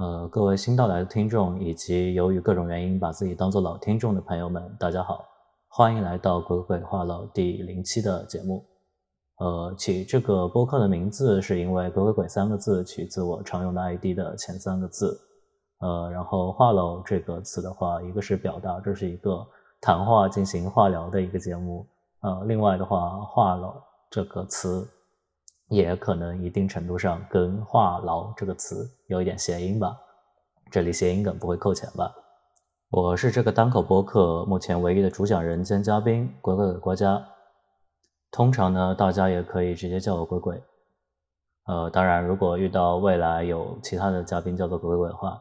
呃，各位新到来的听众，以及由于各种原因把自己当做老听众的朋友们，大家好，欢迎来到《鬼鬼话唠》第零期的节目。呃，起这个播客的名字是因为“鬼鬼鬼”三个字取自我常用的 ID 的前三个字。呃，然后“话唠”这个词的话，一个是表达这是一个谈话进行话聊的一个节目。呃，另外的话，“话唠”这个词。也可能一定程度上跟“话痨”这个词有一点谐音吧，这里谐音梗不会扣钱吧？我是这个单口播客目前唯一的主讲人兼嘉宾，鬼鬼鬼郭嘉。通常呢，大家也可以直接叫我鬼鬼。呃，当然，如果遇到未来有其他的嘉宾叫做鬼鬼的话，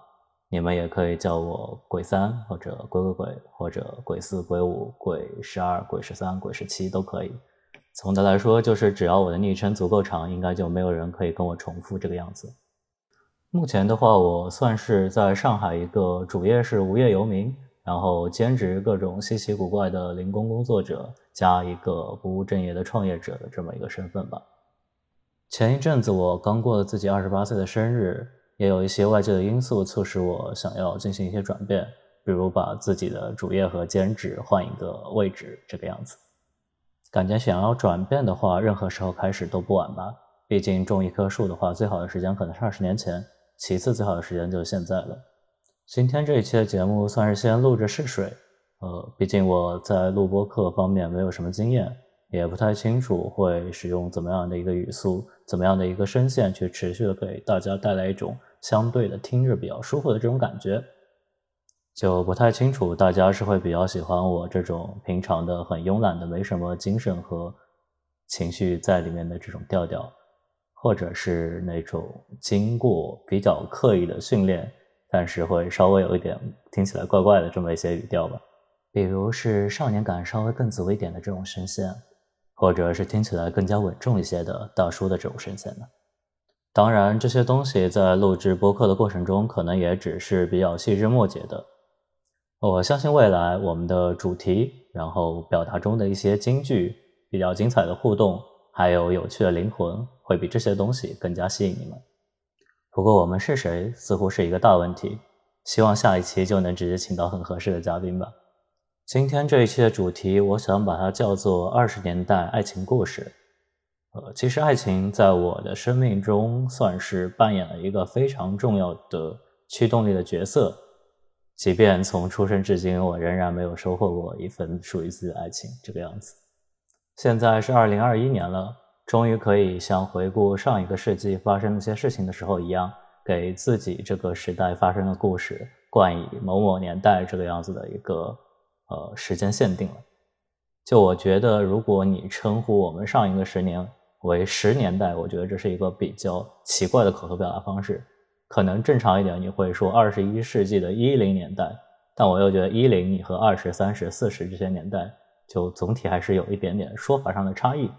你们也可以叫我鬼三或者鬼鬼鬼或者鬼四、鬼五、鬼十二、鬼十三、鬼十七都可以。总的来说，就是只要我的昵称足够长，应该就没有人可以跟我重复这个样子。目前的话，我算是在上海一个主业是无业游民，然后兼职各种稀奇古怪的零工工作者，加一个不务正业的创业者的这么一个身份吧。前一阵子我刚过了自己二十八岁的生日，也有一些外界的因素促使我想要进行一些转变，比如把自己的主业和兼职换一个位置，这个样子。感觉想要转变的话，任何时候开始都不晚吧。毕竟种一棵树的话，最好的时间可能是二十年前，其次最好的时间就是现在了。今天这一期的节目算是先录着试水，呃，毕竟我在录播课方面没有什么经验，也不太清楚会使用怎么样的一个语速，怎么样的一个声线去持续的给大家带来一种相对的听着比较舒服的这种感觉。就不太清楚，大家是会比较喜欢我这种平常的很慵懒的、没什么精神和情绪在里面的这种调调，或者是那种经过比较刻意的训练，但是会稍微有一点听起来怪怪的这么一些语调吧。比如是少年感稍微更足一点的这种声线，或者是听起来更加稳重一些的大叔的这种声线呢。当然，这些东西在录制播客的过程中，可能也只是比较细枝末节的。我相信未来我们的主题，然后表达中的一些金句，比较精彩的互动，还有有趣的灵魂，会比这些东西更加吸引你们。不过我们是谁，似乎是一个大问题。希望下一期就能直接请到很合适的嘉宾吧。今天这一期的主题，我想把它叫做二十年代爱情故事。呃，其实爱情在我的生命中算是扮演了一个非常重要的驱动力的角色。即便从出生至今，我仍然没有收获过一份属于自己的爱情，这个样子。现在是二零二一年了，终于可以像回顾上一个世纪发生那些事情的时候一样，给自己这个时代发生的故事冠以某某年代这个样子的一个呃时间限定了。就我觉得，如果你称呼我们上一个十年为十年代，我觉得这是一个比较奇怪的口头表达方式。可能正常一点，你会说二十一世纪的一零年代，但我又觉得一零你和二十三十四十这些年代，就总体还是有一点点说法上的差异。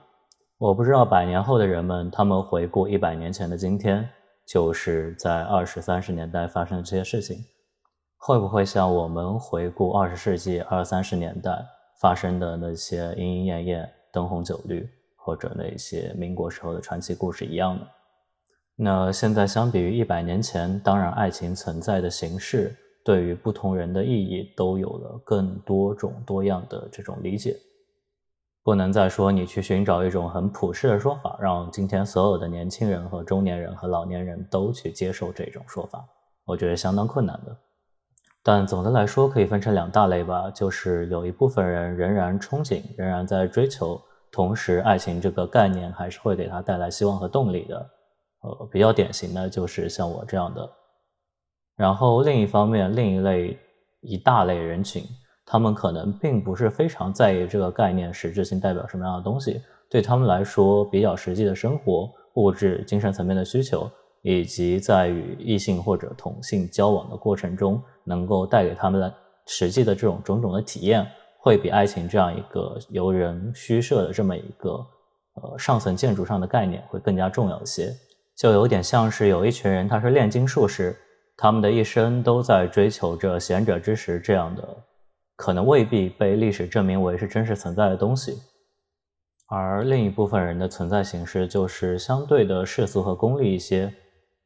我不知道百年后的人们，他们回顾一百年前的今天，就是在二十三十年代发生的这些事情，会不会像我们回顾二十世纪二三十年代发生的那些莺莺燕燕、灯红酒绿，或者那些民国时候的传奇故事一样呢？那现在相比于一百年前，当然爱情存在的形式对于不同人的意义都有了更多种多样的这种理解，不能再说你去寻找一种很普世的说法，让今天所有的年轻人和中年人和老年人都去接受这种说法，我觉得相当困难的。但总的来说，可以分成两大类吧，就是有一部分人仍然憧憬，仍然在追求，同时爱情这个概念还是会给他带来希望和动力的。呃，比较典型的就是像我这样的，然后另一方面，另一类一大类人群，他们可能并不是非常在意这个概念实质性代表什么样的东西，对他们来说，比较实际的生活、物质、精神层面的需求，以及在与异性或者同性交往的过程中，能够带给他们的实际的这种种种的体验，会比爱情这样一个由人虚设的这么一个呃上层建筑上的概念会更加重要一些。就有点像是有一群人，他是炼金术士，他们的一生都在追求着贤者之石这样的，可能未必被历史证明为是真实存在的东西。而另一部分人的存在形式就是相对的世俗和功利一些，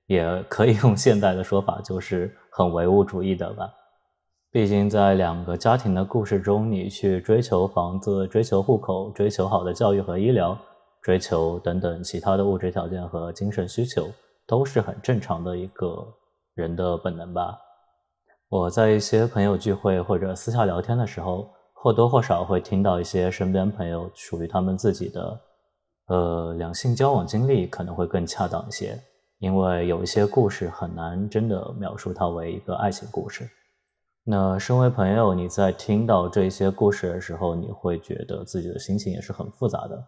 也可以用现代的说法，就是很唯物主义的吧。毕竟在两个家庭的故事中，你去追求房子、追求户口、追求好的教育和医疗、追求等等其他的物质条件和精神需求，都是很正常的一个人的本能吧。我在一些朋友聚会或者私下聊天的时候，或多或少会听到一些身边朋友属于他们自己的，呃，两性交往经历可能会更恰当一些，因为有一些故事很难真的描述它为一个爱情故事。那身为朋友，你在听到这些故事的时候，你会觉得自己的心情也是很复杂的。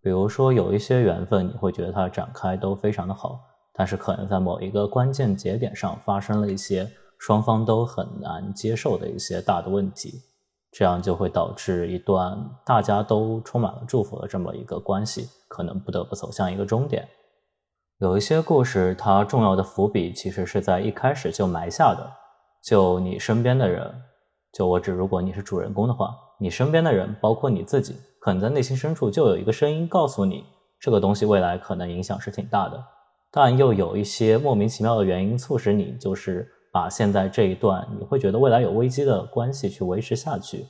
比如说，有一些缘分，你会觉得它展开都非常的好，但是可能在某一个关键节点上发生了一些双方都很难接受的一些大的问题，这样就会导致一段大家都充满了祝福的这么一个关系，可能不得不走向一个终点。有一些故事，它重要的伏笔其实是在一开始就埋下的。就你身边的人，就我指，如果你是主人公的话，你身边的人，包括你自己，可能在内心深处就有一个声音告诉你，这个东西未来可能影响是挺大的，但又有一些莫名其妙的原因促使你，就是把现在这一段你会觉得未来有危机的关系去维持下去，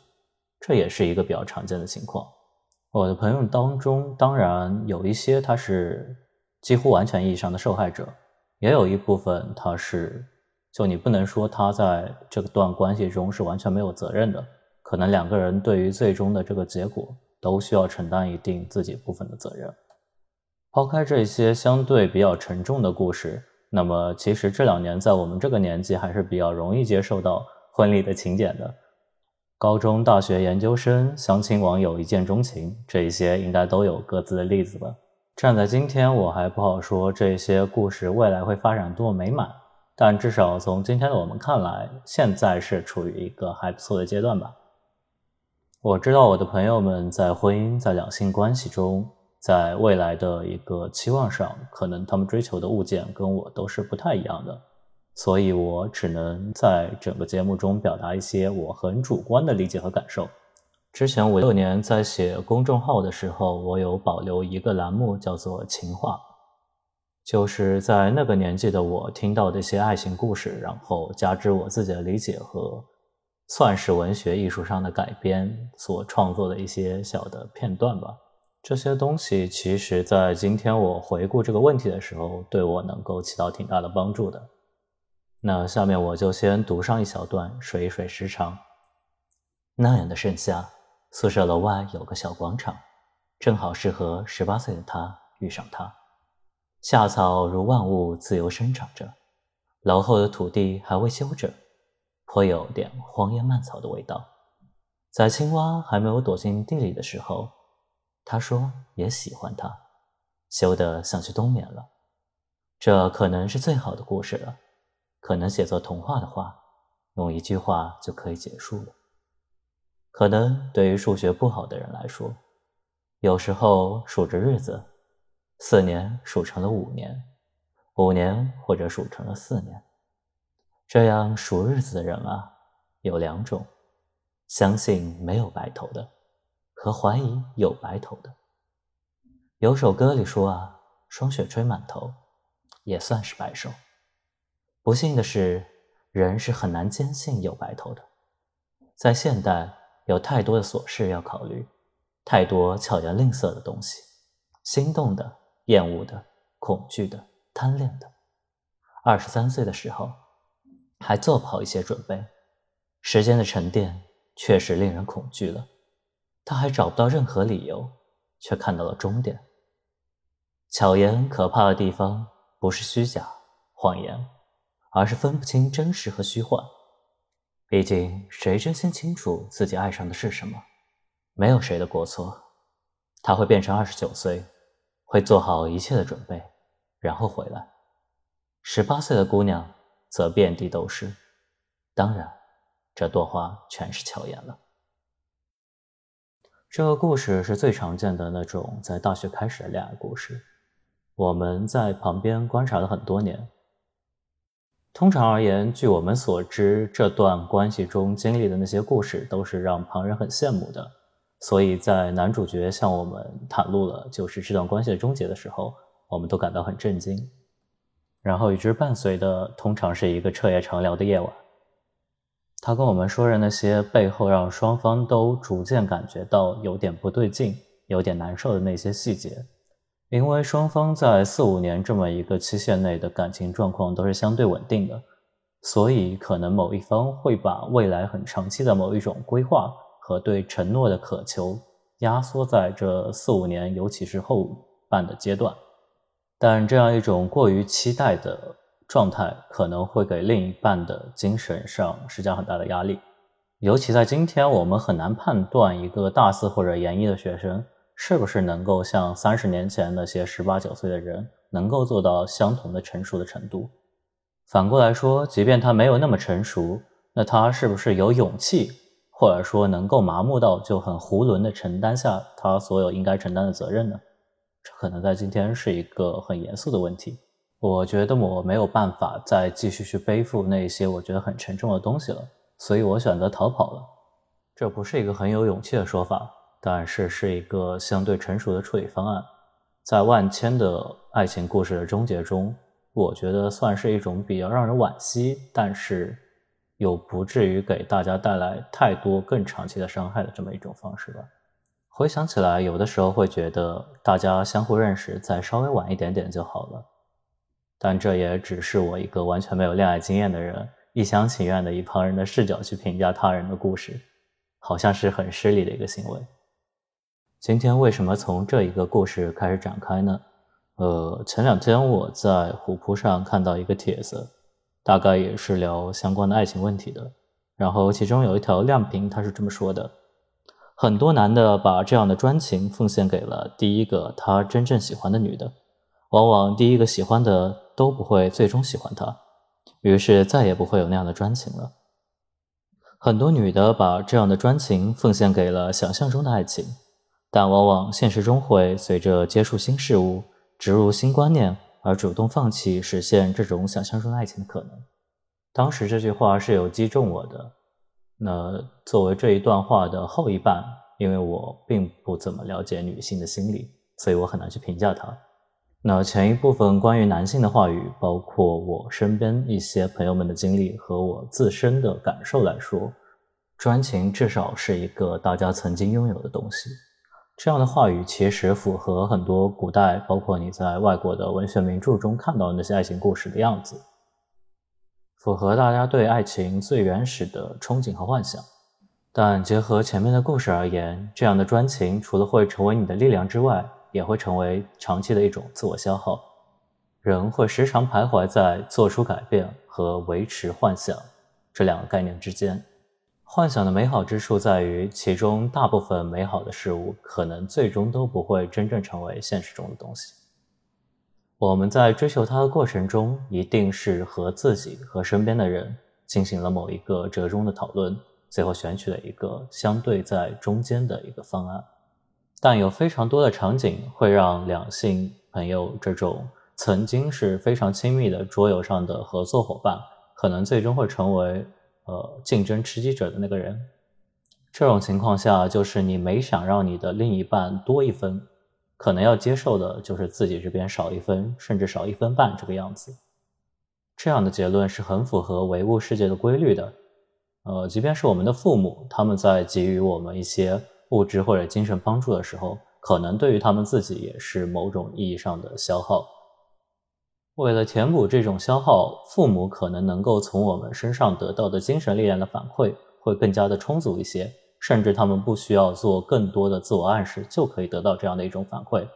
这也是一个比较常见的情况。我的朋友当中，当然有一些他是几乎完全意义上的受害者，也有一部分他是。就你不能说他在这段关系中是完全没有责任的，可能两个人对于最终的这个结果都需要承担一定自己部分的责任。抛开这些相对比较沉重的故事，那么其实这两年在我们这个年纪还是比较容易接受到婚礼的请柬的。高中、大学、研究生、相亲、网友、一见钟情，这一些应该都有各自的例子吧。站在今天，我还不好说这些故事未来会发展多么美满。但至少从今天的我们看来，现在是处于一个还不错的阶段吧。我知道我的朋友们在婚姻、在两性关系中，在未来的一个期望上，可能他们追求的物件跟我都是不太一样的，所以我只能在整个节目中表达一些我很主观的理解和感受。之前我六年在写公众号的时候，我有保留一个栏目，叫做“情话”。就是在那个年纪的我听到的一些爱情故事，然后加之我自己的理解和算是文学艺术上的改编所创作的一些小的片段吧。这些东西其实，在今天我回顾这个问题的时候，对我能够起到挺大的帮助的。那下面我就先读上一小段，水一水时长。那样的盛夏，宿舍楼外有个小广场，正好适合十八岁的他遇上她。夏草如万物自由生长着，楼后的土地还未修整，颇有点荒烟蔓草的味道。在青蛙还没有躲进地里的时候，他说也喜欢它，羞得想去冬眠了。这可能是最好的故事了，可能写作童话的话，用一句话就可以结束了。可能对于数学不好的人来说，有时候数着日子。四年数成了五年，五年或者数成了四年，这样数日子的人啊，有两种：相信没有白头的，和怀疑有白头的。有首歌里说啊，霜雪吹满头，也算是白首。不幸的是，人是很难坚信有白头的。在现代，有太多的琐事要考虑，太多巧言令色的东西，心动的。厌恶的、恐惧的、贪恋的。二十三岁的时候，还做不好一些准备，时间的沉淀确实令人恐惧了。他还找不到任何理由，却看到了终点。巧言可怕的地方不是虚假、谎言，而是分不清真实和虚幻。毕竟，谁真心清楚自己爱上的是什么？没有谁的过错。他会变成二十九岁。会做好一切的准备，然后回来。十八岁的姑娘则遍地都是。当然，这朵花全是巧言了。这个故事是最常见的那种在大学开始的恋爱故事。我们在旁边观察了很多年。通常而言，据我们所知，这段关系中经历的那些故事，都是让旁人很羡慕的。所以在男主角向我们袒露了就是这段关系的终结的时候，我们都感到很震惊。然后与之伴随的通常是一个彻夜长聊的夜晚。他跟我们说着那些背后让双方都逐渐感觉到有点不对劲、有点难受的那些细节，因为双方在四五年这么一个期限内的感情状况都是相对稳定的，所以可能某一方会把未来很长期的某一种规划和对承诺的渴求压缩在这四五年，尤其是后半的阶段。但这样一种过于期待的。状态可能会给另一半的精神上施加很大的压力，尤其在今天，我们很难判断一个大四或者研一的学生是不是能够像三十年前那些十八九岁的人能够做到相同的成熟的程度。反过来说，即便他没有那么成熟，那他是不是有勇气，或者说能够麻木到就很囫囵的承担下他所有应该承担的责任呢？可能在今天是一个很严肃的问题。我觉得我没有办法再继续去背负那些我觉得很沉重的东西了，所以我选择逃跑了。这不是一个很有勇气的说法，但是是一个相对成熟的处理方案。在万千的爱情故事的终结中，我觉得算是一种比较让人惋惜，但是又不至于给大家带来太多更长期的伤害的这么一种方式吧。回想起来，有的时候会觉得大家相互认识再稍微晚一点点就好了。但这也只是我一个完全没有恋爱经验的人，一厢情愿的以旁人的视角去评价他人的故事，好像是很失礼的一个行为。今天为什么从这一个故事开始展开呢？呃，前两天我在虎扑上看到一个帖子，大概也是聊相关的爱情问题的。然后其中有一条亮评，他是这么说的：很多男的把这样的专情奉献给了第一个他真正喜欢的女的，往往第一个喜欢的。都不会最终喜欢他，于是再也不会有那样的专情了。很多女的把这样的专情奉献给了想象中的爱情，但往往现实中会随着接触新事物、植入新观念而主动放弃实现这种想象中的爱情的可能。当时这句话是有击中我的。那作为这一段话的后一半，因为我并不怎么了解女性的心理，所以我很难去评价她。那前一部分关于男性的话语，包括我身边一些朋友们的经历和我自身的感受来说，专情至少是一个大家曾经拥有的东西。这样的话语其实符合很多古代，包括你在外国的文学名著中看到的那些爱情故事的样子，符合大家对爱情最原始的憧憬和幻想。但结合前面的故事而言，这样的专情除了会成为你的力量之外，也会成为长期的一种自我消耗，人会时常徘徊在做出改变和维持幻想这两个概念之间。幻想的美好之处在于，其中大部分美好的事物可能最终都不会真正成为现实中的东西。我们在追求它的过程中，一定是和自己和身边的人进行了某一个折中的讨论，最后选取了一个相对在中间的一个方案。但有非常多的场景会让两性朋友这种曾经是非常亲密的桌游上的合作伙伴，可能最终会成为呃竞争吃鸡者的那个人。这种情况下，就是你没想让你的另一半多一分，可能要接受的就是自己这边少一分，甚至少一分半这个样子。这样的结论是很符合唯物世界的规律的。呃，即便是我们的父母，他们在给予我们一些。物质或者精神帮助的时候，可能对于他们自己也是某种意义上的消耗。为了填补这种消耗，父母可能能够从我们身上得到的精神力量的反馈会更加的充足一些，甚至他们不需要做更多的自我暗示就可以得到这样的一种反馈。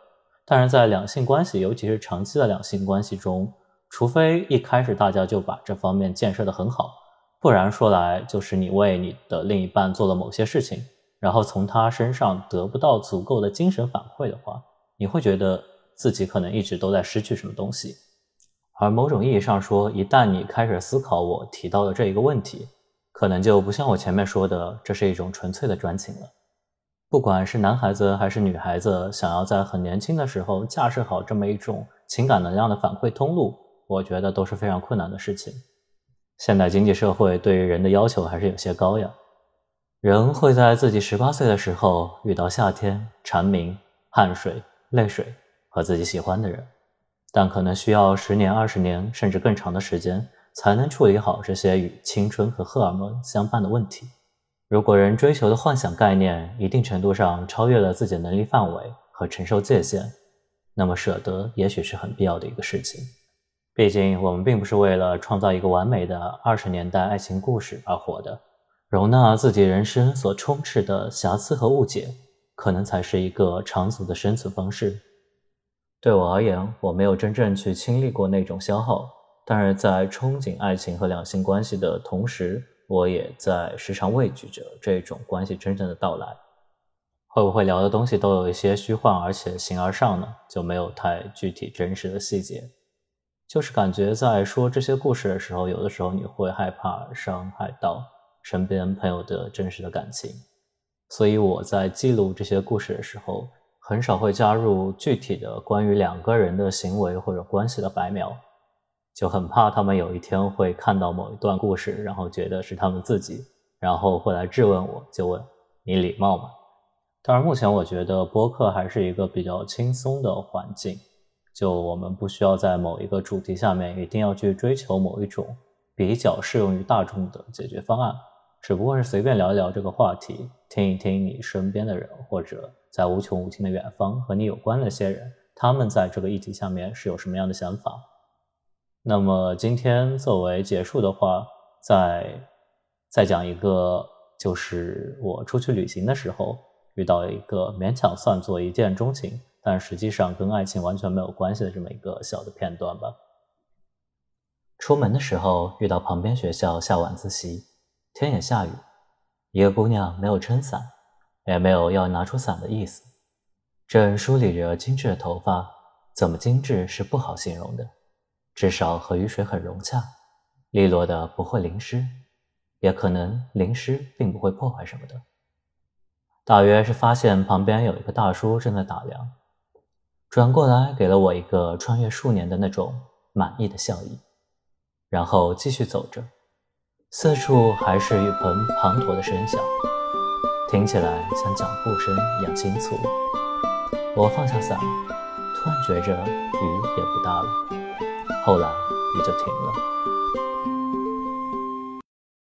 但是在两性关系，尤其是长期的两性关系中，除非一开始大家就把这方面建设的很好，不然说来就是你为你的另一半做了某些事情。然后从他身上得不到足够的精神反馈的话，你会觉得自己可能一直都在失去什么东西。而某种意义上说，一旦你开始思考我提到的这一个问题，可能就不像我前面说的，这是一种纯粹的专情了。不管是男孩子还是女孩子，想要在很年轻的时候架设好这么一种情感能量的反馈通路，我觉得都是非常困难的事情。现代经济社会对于人的要求还是有些高呀。人会在自己十八岁的时候遇到夏天、蝉鸣、汗水、泪水和自己喜欢的人，但可能需要十年、二十年甚至更长的时间，才能处理好这些与青春和荷尔蒙相伴的问题。如果人追求的幻想概念一定程度上超越了自己的能力范围和承受界限，那么舍得也许是很必要的一个事情。毕竟我们并不是为了创造一个完美的二十年代爱情故事而活的，容纳自己人生所充斥的瑕疵和误解，可能才是一个长足的生存方式。对我而言，我没有真正去经历过那种消耗，但是在憧憬爱情和两性关系的同时，我也在时常畏惧着这种关系真正的到来。会不会聊的东西都有一些虚幻而且形而上呢？就没有太具体真实的细节。就是感觉在说这些故事的时候，有的时候你会害怕伤害到身边朋友的真实的感情，所以我在记录这些故事的时候，很少会加入具体的关于两个人的行为或者关系的白描，就很怕他们有一天会看到某一段故事，然后觉得是他们自己，然后会来质问我，就问你礼貌吗？当然，目前我觉得播客还是一个比较轻松的环境。就我们不需要在某一个主题下面一定要去追求某一种比较适用于大众的解决方案，只不过是随便聊一聊这个话题，听一听你身边的人或者在无穷无尽的远方和你有关的那些人，他们在这个议题下面是有什么样的想法。那么今天作为结束的话，再再讲一个，就是我出去旅行的时候遇到一个勉强算作一见钟情。但实际上跟爱情完全没有关系的这么一个小的片段吧。出门的时候遇到旁边学校下晚自习，天也下雨，一个姑娘没有撑伞，也没有要拿出伞的意思，正梳理着精致的头发，怎么精致是不好形容的，至少和雨水很融洽，利落的不会淋湿，也可能淋湿并不会破坏什么的。大约是发现旁边有一个大叔正在打量。转过来，给了我一个穿越数年的那种满意的笑意，然后继续走着，四处还是一盆滂沱的声响，听起来像脚步声一样清脆。我放下伞，突然觉着雨也不大了，后来雨就停了。